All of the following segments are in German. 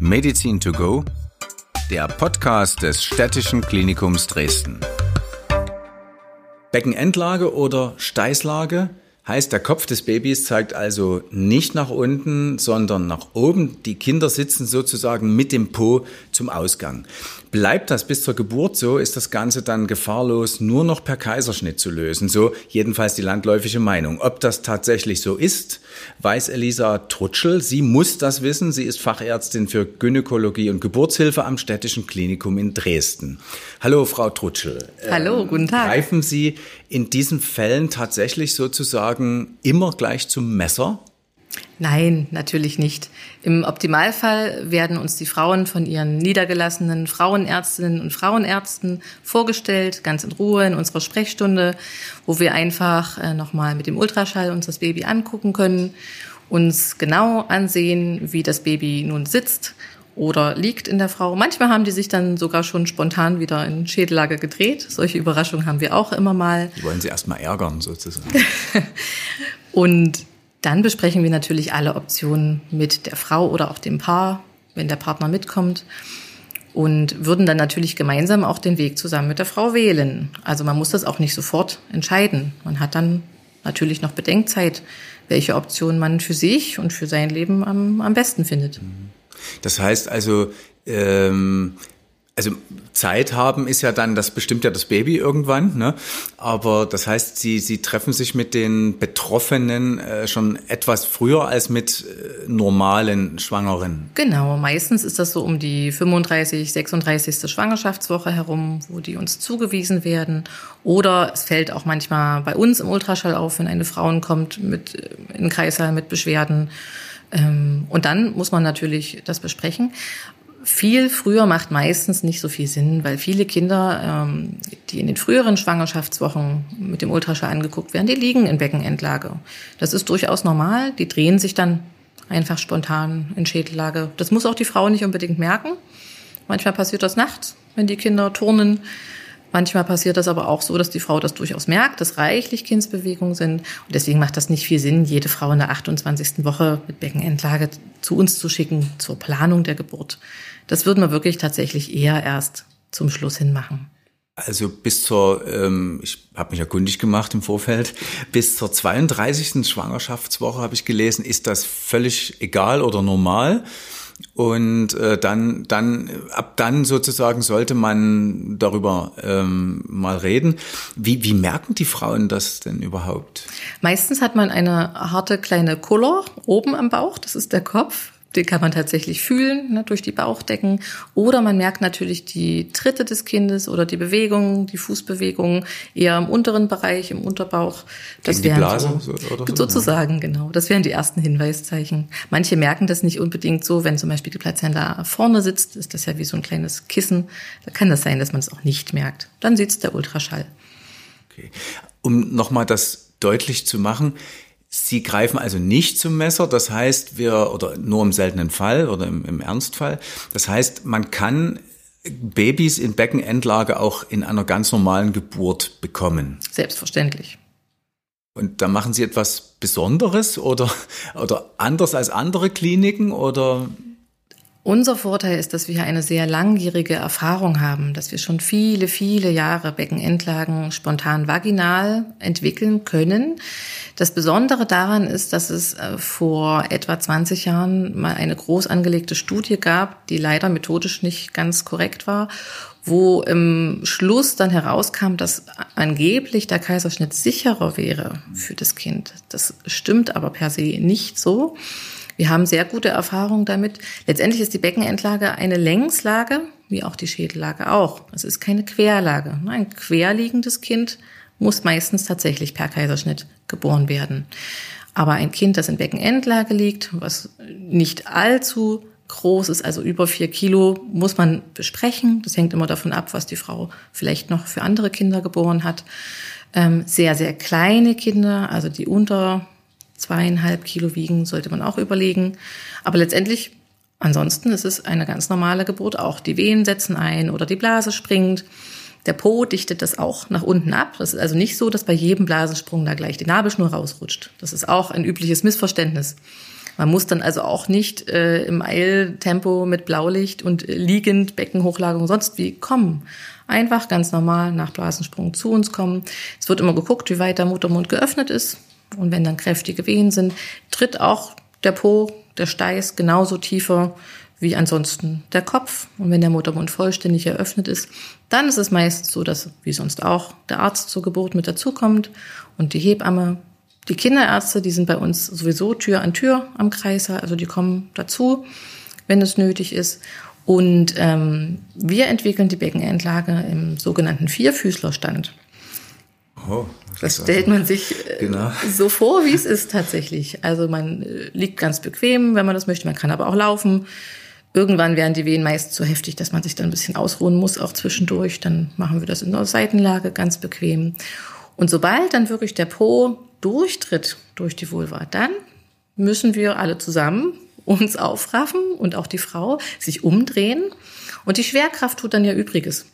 Medizin to go, der Podcast des Städtischen Klinikums Dresden. Beckenendlage oder Steißlage heißt, der Kopf des Babys zeigt also nicht nach unten, sondern nach oben. Die Kinder sitzen sozusagen mit dem Po zum Ausgang. Bleibt das bis zur Geburt so, ist das Ganze dann gefahrlos nur noch per Kaiserschnitt zu lösen. So jedenfalls die landläufige Meinung. Ob das tatsächlich so ist, weiß Elisa Trutschel. Sie muss das wissen. Sie ist Fachärztin für Gynäkologie und Geburtshilfe am Städtischen Klinikum in Dresden. Hallo, Frau Trutschel. Hallo, ähm, guten Tag. Greifen Sie in diesen Fällen tatsächlich sozusagen immer gleich zum Messer? Nein, natürlich nicht. Im Optimalfall werden uns die Frauen von ihren niedergelassenen Frauenärztinnen und Frauenärzten vorgestellt, ganz in Ruhe in unserer Sprechstunde, wo wir einfach äh, nochmal mit dem Ultraschall uns das Baby angucken können, uns genau ansehen, wie das Baby nun sitzt oder liegt in der Frau. Manchmal haben die sich dann sogar schon spontan wieder in Schädellage gedreht. Solche Überraschungen haben wir auch immer mal. Die wollen sie erstmal ärgern sozusagen. und dann besprechen wir natürlich alle Optionen mit der Frau oder auch dem Paar, wenn der Partner mitkommt. Und würden dann natürlich gemeinsam auch den Weg zusammen mit der Frau wählen. Also man muss das auch nicht sofort entscheiden. Man hat dann natürlich noch Bedenkzeit, welche Option man für sich und für sein Leben am, am besten findet. Das heißt also, ähm, also Zeit haben ist ja dann, das bestimmt ja das Baby irgendwann, ne? Aber das heißt, sie, sie treffen sich mit den Betroffenen äh, schon etwas früher als mit äh, normalen Schwangeren. Genau, meistens ist das so um die 35, 36. Schwangerschaftswoche herum, wo die uns zugewiesen werden. Oder es fällt auch manchmal bei uns im Ultraschall auf, wenn eine Frau kommt mit äh, in Kreißsaal mit Beschwerden. Ähm, und dann muss man natürlich das besprechen. Viel früher macht meistens nicht so viel Sinn, weil viele Kinder, ähm, die in den früheren Schwangerschaftswochen mit dem Ultraschall angeguckt werden, die liegen in Beckenendlage. Das ist durchaus normal. Die drehen sich dann einfach spontan in Schädellage. Das muss auch die Frau nicht unbedingt merken. Manchmal passiert das nachts, wenn die Kinder turnen. Manchmal passiert das aber auch so, dass die Frau das durchaus merkt, dass reichlich Kindsbewegungen sind. Und deswegen macht das nicht viel Sinn, jede Frau in der 28. Woche mit Beckenendlage zu uns zu schicken zur Planung der Geburt. Das würden wir wirklich tatsächlich eher erst zum Schluss hin machen. Also bis zur, ähm, ich habe mich ja kundig gemacht im Vorfeld, bis zur 32. Schwangerschaftswoche habe ich gelesen, ist das völlig egal oder normal. Und äh, dann, dann, ab dann sozusagen sollte man darüber ähm, mal reden. Wie, wie merken die Frauen das denn überhaupt? Meistens hat man eine harte kleine Collar oben am Bauch, das ist der Kopf den kann man tatsächlich fühlen ne, durch die Bauchdecken. Oder man merkt natürlich die Tritte des Kindes oder die Bewegungen, die Fußbewegungen eher im unteren Bereich, im Unterbauch. Das Gegen die Blase so, so, sozusagen, genau. Das wären die ersten Hinweiszeichen. Manche merken das nicht unbedingt so, wenn zum Beispiel die Plazenta vorne sitzt, ist das ja wie so ein kleines Kissen. Da kann das sein, dass man es auch nicht merkt. Dann sitzt der Ultraschall. Okay. Um nochmal das deutlich zu machen, Sie greifen also nicht zum Messer, das heißt, wir, oder nur im seltenen Fall oder im, im Ernstfall, das heißt, man kann Babys in Beckenendlage auch in einer ganz normalen Geburt bekommen. Selbstverständlich. Und da machen Sie etwas Besonderes oder, oder anders als andere Kliniken oder? Unser Vorteil ist, dass wir hier eine sehr langjährige Erfahrung haben, dass wir schon viele, viele Jahre Beckenendlagen spontan vaginal entwickeln können. Das Besondere daran ist, dass es äh, vor etwa 20 Jahren mal eine groß angelegte Studie gab, die leider methodisch nicht ganz korrekt war, wo im Schluss dann herauskam, dass angeblich der Kaiserschnitt sicherer wäre für das Kind. Das stimmt aber per se nicht so. Wir haben sehr gute Erfahrungen damit. Letztendlich ist die Beckenendlage eine Längslage, wie auch die Schädellage auch. Es ist keine Querlage. Ein querliegendes Kind muss meistens tatsächlich per Kaiserschnitt geboren werden. Aber ein Kind, das in Beckenendlage liegt, was nicht allzu groß ist, also über vier Kilo, muss man besprechen. Das hängt immer davon ab, was die Frau vielleicht noch für andere Kinder geboren hat. Ähm, sehr, sehr kleine Kinder, also die unter zweieinhalb Kilo wiegen, sollte man auch überlegen. Aber letztendlich, ansonsten ist es eine ganz normale Geburt auch. Die Wehen setzen ein oder die Blase springt. Der Po dichtet das auch nach unten ab. Das ist also nicht so, dass bei jedem Blasensprung da gleich die Nabelschnur rausrutscht. Das ist auch ein übliches Missverständnis. Man muss dann also auch nicht äh, im Eiltempo mit Blaulicht und liegend, Beckenhochlagerung, sonst wie kommen. Einfach ganz normal nach Blasensprung zu uns kommen. Es wird immer geguckt, wie weit der Muttermund geöffnet ist. Und wenn dann kräftige Wehen sind, tritt auch der Po, der Steiß genauso tiefer wie ansonsten der Kopf. Und wenn der Muttermund vollständig eröffnet ist, dann ist es meist so, dass, wie sonst auch, der Arzt zur Geburt mit dazukommt und die Hebamme. Die Kinderärzte, die sind bei uns sowieso Tür an Tür am Kreiser, also die kommen dazu, wenn es nötig ist. Und ähm, wir entwickeln die Beckenendlage im sogenannten Vierfüßlerstand. Oh, das, das stellt man sich äh, genau. so vor, wie es ist tatsächlich. Also man äh, liegt ganz bequem, wenn man das möchte. Man kann aber auch laufen. Irgendwann werden die Wehen meist so heftig, dass man sich dann ein bisschen ausruhen muss, auch zwischendurch. Dann machen wir das in der Seitenlage ganz bequem. Und sobald dann wirklich der Po durchtritt durch die Vulva, dann müssen wir alle zusammen uns aufraffen und auch die Frau sich umdrehen. Und die Schwerkraft tut dann ja Übriges.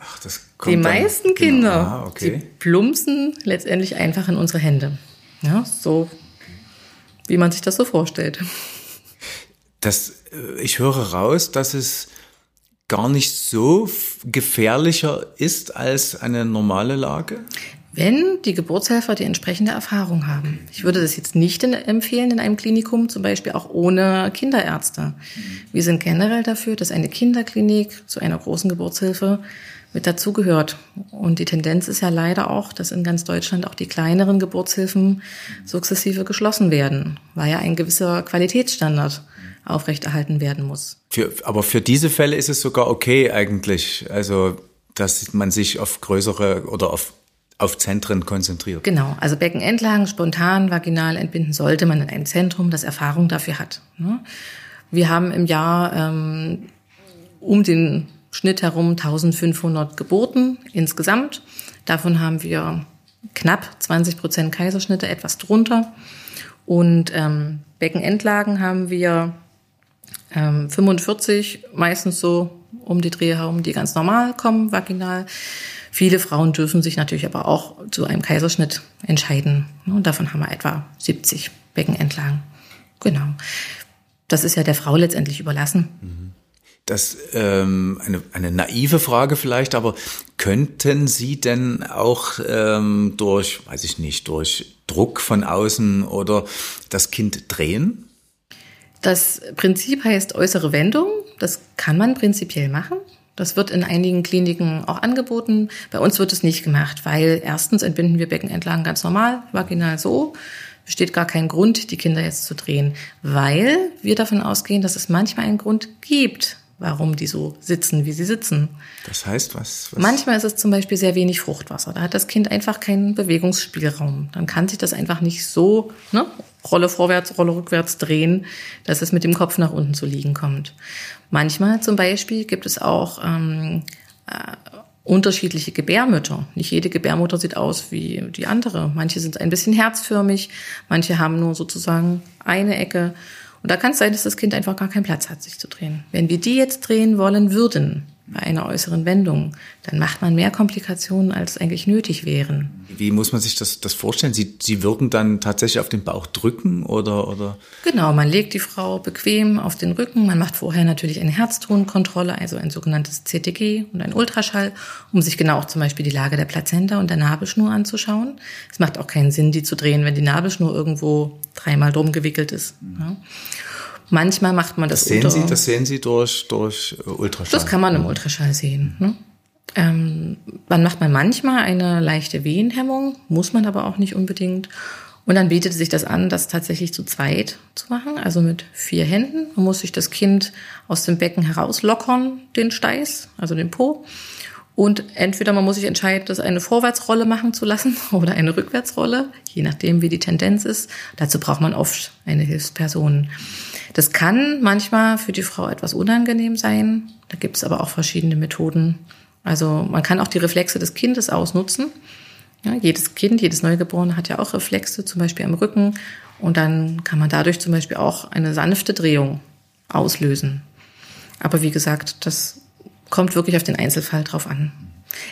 Ach, das kommt die meisten dann, Kinder, genau. ah, okay. die plumpsen letztendlich einfach in unsere Hände. Ja, so wie man sich das so vorstellt. Das, äh, ich höre raus, dass es gar nicht so gefährlicher ist als eine normale Lage? wenn die Geburtshelfer die entsprechende Erfahrung haben. Ich würde das jetzt nicht in, empfehlen in einem Klinikum, zum Beispiel auch ohne Kinderärzte. Wir sind generell dafür, dass eine Kinderklinik zu einer großen Geburtshilfe mit dazugehört. Und die Tendenz ist ja leider auch, dass in ganz Deutschland auch die kleineren Geburtshilfen sukzessive geschlossen werden, weil ja ein gewisser Qualitätsstandard aufrechterhalten werden muss. Für, aber für diese Fälle ist es sogar okay eigentlich, also dass man sich auf größere oder auf auf Zentren konzentriert. Genau, also Beckenendlagen spontan vaginal entbinden sollte man in einem Zentrum, das Erfahrung dafür hat. Ne? Wir haben im Jahr ähm, um den Schnitt herum 1500 Geburten insgesamt. Davon haben wir knapp 20 Prozent Kaiserschnitte, etwas drunter. Und ähm, Beckenendlagen haben wir ähm, 45, meistens so um die Dreh herum, die ganz normal kommen, vaginal. Viele Frauen dürfen sich natürlich aber auch zu einem Kaiserschnitt entscheiden. Und davon haben wir etwa 70 Beckenentlagen. Genau. Das ist ja der Frau letztendlich überlassen. Mhm. Das ähm, eine, eine naive Frage vielleicht, aber könnten Sie denn auch ähm, durch, weiß ich nicht, durch Druck von außen oder das Kind drehen? Das Prinzip heißt äußere Wendung. Das kann man prinzipiell machen. Das wird in einigen Kliniken auch angeboten. Bei uns wird es nicht gemacht, weil erstens entbinden wir Beckenentlagen ganz normal, vaginal so. Besteht gar kein Grund, die Kinder jetzt zu drehen, weil wir davon ausgehen, dass es manchmal einen Grund gibt, warum die so sitzen, wie sie sitzen. Das heißt, was, was? Manchmal ist es zum Beispiel sehr wenig Fruchtwasser. Da hat das Kind einfach keinen Bewegungsspielraum. Dann kann sich das einfach nicht so, ne, Rolle vorwärts, Rolle rückwärts drehen, dass es mit dem Kopf nach unten zu liegen kommt. Manchmal zum Beispiel gibt es auch ähm, äh, unterschiedliche Gebärmütter. Nicht jede Gebärmutter sieht aus wie die andere. Manche sind ein bisschen herzförmig, manche haben nur sozusagen eine Ecke. Und da kann es sein, dass das Kind einfach gar keinen Platz hat, sich zu drehen. Wenn wir die jetzt drehen wollen würden, einer äußeren Wendung, dann macht man mehr Komplikationen, als eigentlich nötig wären. Wie muss man sich das, das vorstellen? Sie, Sie würden dann tatsächlich auf den Bauch drücken oder, oder? Genau, man legt die Frau bequem auf den Rücken. Man macht vorher natürlich eine Herztonkontrolle, also ein sogenanntes CTG und ein Ultraschall, um sich genau auch zum Beispiel die Lage der Plazenta und der Nabelschnur anzuschauen. Es macht auch keinen Sinn, die zu drehen, wenn die Nabelschnur irgendwo dreimal drum gewickelt ist. Ja. Manchmal macht man das, das sehen unter, Sie, Das sehen Sie durch, durch äh, Ultraschall? Das kann man im Ultraschall sehen. Ne? Ähm, dann macht man manchmal eine leichte Wehenhemmung, muss man aber auch nicht unbedingt. Und dann bietet sich das an, das tatsächlich zu zweit zu machen, also mit vier Händen. Man muss sich das Kind aus dem Becken herauslockern, den Steiß, also den Po. Und entweder man muss sich entscheiden, das eine Vorwärtsrolle machen zu lassen oder eine Rückwärtsrolle, je nachdem, wie die Tendenz ist. Dazu braucht man oft eine Hilfsperson. Das kann manchmal für die Frau etwas unangenehm sein. Da gibt es aber auch verschiedene Methoden. Also man kann auch die Reflexe des Kindes ausnutzen. Ja, jedes Kind, jedes Neugeborene hat ja auch Reflexe, zum Beispiel am Rücken. Und dann kann man dadurch zum Beispiel auch eine sanfte Drehung auslösen. Aber wie gesagt, das kommt wirklich auf den Einzelfall drauf an.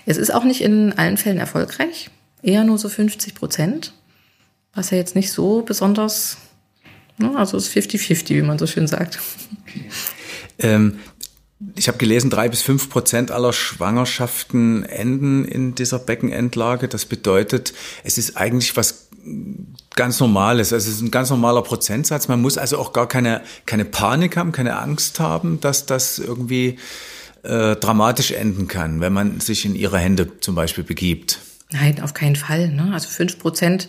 Es ist auch nicht in allen Fällen erfolgreich, eher nur so 50 Prozent, was ja jetzt nicht so besonders Also es ist 50-50, wie man so schön sagt. Ähm, ich habe gelesen, drei bis fünf Prozent aller Schwangerschaften enden in dieser Beckenendlage. Das bedeutet, es ist eigentlich was ganz Normales. Also es ist ein ganz normaler Prozentsatz. Man muss also auch gar keine, keine Panik haben, keine Angst haben, dass das irgendwie äh, dramatisch enden kann, wenn man sich in ihre Hände zum Beispiel begibt. Nein, auf keinen Fall. Ne? Also fünf Prozent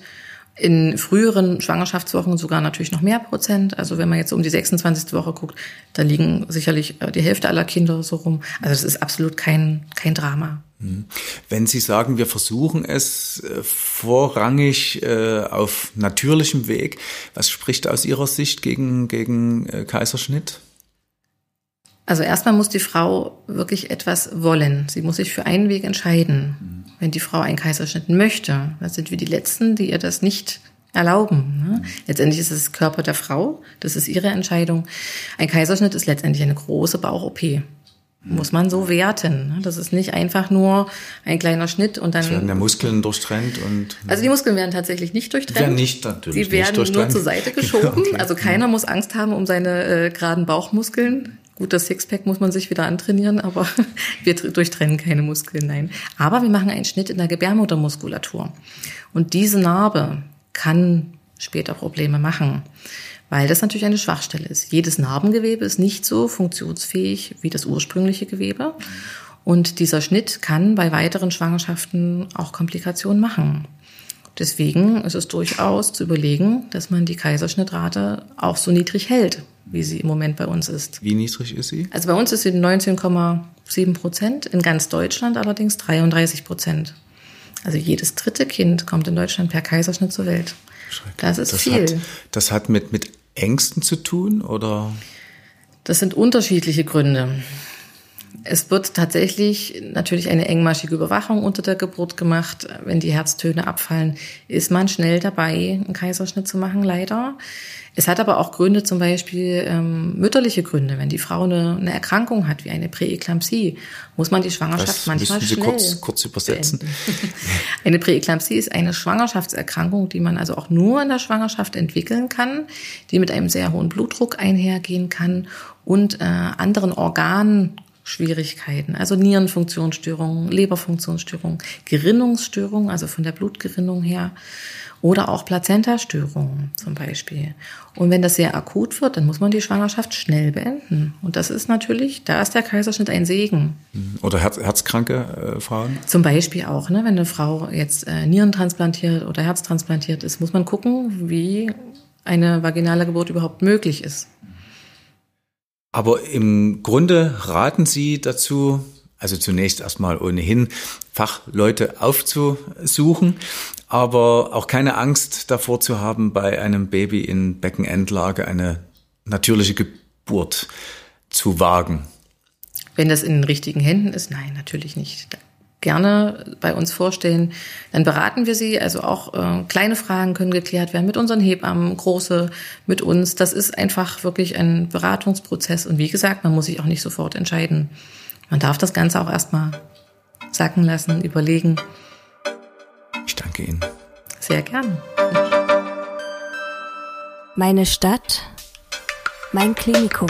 in früheren Schwangerschaftswochen sogar natürlich noch mehr Prozent. Also wenn man jetzt um die 26. Woche guckt, da liegen sicherlich äh, die Hälfte aller Kinder so rum. Also es ist absolut kein, kein Drama. Mhm. Wenn Sie sagen, wir versuchen es äh, vorrangig äh, auf natürlichem Weg, was spricht aus Ihrer Sicht gegen, gegen Kaiserschnitt? Also erstmal muss die Frau wirklich etwas wollen. Sie muss sich für einen Weg entscheiden. Mhm wenn die Frau einen Kaiserschnitt möchte, dann sind wir die Letzten, die ihr das nicht erlauben. Ne? Letztendlich ist es Körper der Frau, das ist ihre Entscheidung. Ein Kaiserschnitt ist letztendlich eine große Bauch-OP. Muss man so werten. Ne? Das ist nicht einfach nur ein kleiner Schnitt und dann. Es werden der Muskeln durchtrennt und. Also die Muskeln werden tatsächlich nicht durchtrennt. Werden nicht natürlich. Sie werden nur zur Seite geschoben. Also keiner muss Angst haben um seine äh, geraden Bauchmuskeln. Gut, das Sixpack muss man sich wieder antrainieren, aber wir durchtrennen keine Muskeln, nein. Aber wir machen einen Schnitt in der Gebärmuttermuskulatur. Und diese Narbe kann später Probleme machen, weil das natürlich eine Schwachstelle ist. Jedes Narbengewebe ist nicht so funktionsfähig wie das ursprüngliche Gewebe. Und dieser Schnitt kann bei weiteren Schwangerschaften auch Komplikationen machen. Deswegen ist es durchaus zu überlegen, dass man die Kaiserschnittrate auch so niedrig hält, wie sie im Moment bei uns ist. Wie niedrig ist sie? Also bei uns ist sie 19,7 Prozent, in ganz Deutschland allerdings 33 Prozent. Also jedes dritte Kind kommt in Deutschland per Kaiserschnitt zur Welt. Das ist das viel. Hat, das hat mit, mit Ängsten zu tun oder? Das sind unterschiedliche Gründe. Es wird tatsächlich natürlich eine engmaschige Überwachung unter der Geburt gemacht. Wenn die Herztöne abfallen, ist man schnell dabei, einen Kaiserschnitt zu machen, leider. Es hat aber auch Gründe, zum Beispiel ähm, mütterliche Gründe. Wenn die Frau eine, eine Erkrankung hat, wie eine Präeklampsie, muss man die Schwangerschaft das manchmal Sie schnell kurz, kurz übersetzen. eine Präeklampsie ist eine Schwangerschaftserkrankung, die man also auch nur in der Schwangerschaft entwickeln kann, die mit einem sehr hohen Blutdruck einhergehen kann und äh, anderen Organen Schwierigkeiten, also Nierenfunktionsstörungen, Leberfunktionsstörungen, Gerinnungsstörungen, also von der Blutgerinnung her, oder auch Plazentastörungen zum Beispiel. Und wenn das sehr akut wird, dann muss man die Schwangerschaft schnell beenden. Und das ist natürlich, da ist der Kaiserschnitt ein Segen. Oder herz, herzkranke äh, Frauen? Zum Beispiel auch, ne, wenn eine Frau jetzt äh, Nieren transplantiert oder Herz transplantiert ist, muss man gucken, wie eine vaginale Geburt überhaupt möglich ist. Aber im Grunde raten Sie dazu, also zunächst erstmal ohnehin Fachleute aufzusuchen, aber auch keine Angst davor zu haben, bei einem Baby in Beckenendlage eine natürliche Geburt zu wagen. Wenn das in den richtigen Händen ist, nein, natürlich nicht gerne bei uns vorstellen, dann beraten wir sie. Also auch äh, kleine Fragen können geklärt werden mit unseren Hebammen, große mit uns. Das ist einfach wirklich ein Beratungsprozess. Und wie gesagt, man muss sich auch nicht sofort entscheiden. Man darf das Ganze auch erstmal sacken lassen, überlegen. Ich danke Ihnen. Sehr gern. Meine Stadt, mein Klinikum.